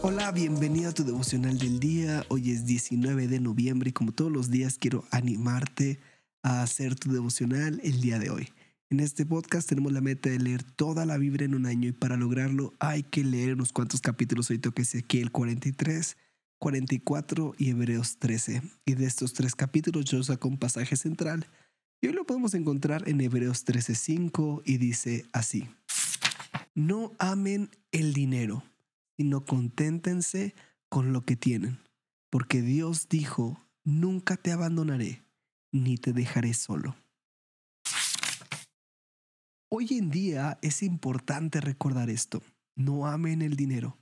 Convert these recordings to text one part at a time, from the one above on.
Hola, bienvenido a tu devocional del día. Hoy es 19 de noviembre y como todos los días quiero animarte a hacer tu devocional el día de hoy. En este podcast tenemos la meta de leer toda la Biblia en un año y para lograrlo hay que leer unos cuantos capítulos. Hoy toca el 43, 44 y Hebreos 13. Y de estos tres capítulos yo saco un pasaje central y hoy lo podemos encontrar en Hebreos 13:5 y dice así. No amen el dinero, sino conténtense con lo que tienen, porque Dios dijo, nunca te abandonaré, ni te dejaré solo. Hoy en día es importante recordar esto. No amen el dinero,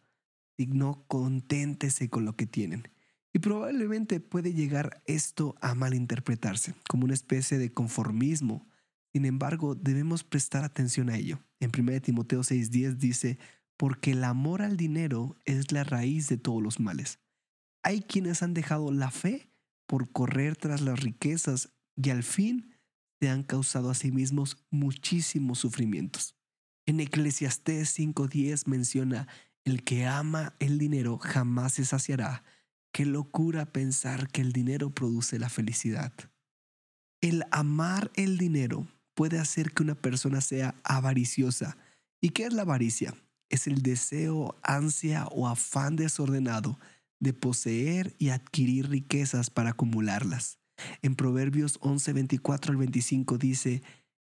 sino conténtese con lo que tienen. Y probablemente puede llegar esto a malinterpretarse como una especie de conformismo. Sin embargo, debemos prestar atención a ello. En 1 Timoteo 6:10 dice, porque el amor al dinero es la raíz de todos los males. Hay quienes han dejado la fe por correr tras las riquezas y al fin se han causado a sí mismos muchísimos sufrimientos. En Eclesiastés 5:10 menciona, el que ama el dinero jamás se saciará. Qué locura pensar que el dinero produce la felicidad. El amar el dinero puede hacer que una persona sea avariciosa. ¿Y qué es la avaricia? Es el deseo, ansia o afán desordenado de poseer y adquirir riquezas para acumularlas. En Proverbios 11, 24 al 25 dice,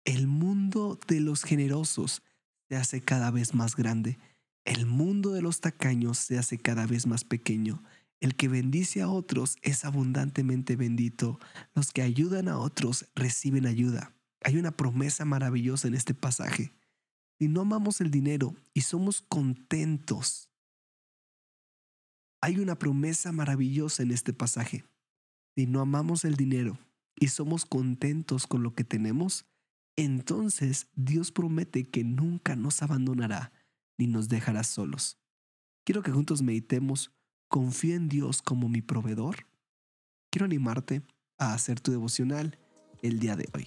el mundo de los generosos se hace cada vez más grande, el mundo de los tacaños se hace cada vez más pequeño. El que bendice a otros es abundantemente bendito. Los que ayudan a otros reciben ayuda. Hay una promesa maravillosa en este pasaje. Si no amamos el dinero y somos contentos, hay una promesa maravillosa en este pasaje. Si no amamos el dinero y somos contentos con lo que tenemos, entonces Dios promete que nunca nos abandonará ni nos dejará solos. Quiero que juntos meditemos, confío en Dios como mi proveedor. Quiero animarte a hacer tu devocional el día de hoy.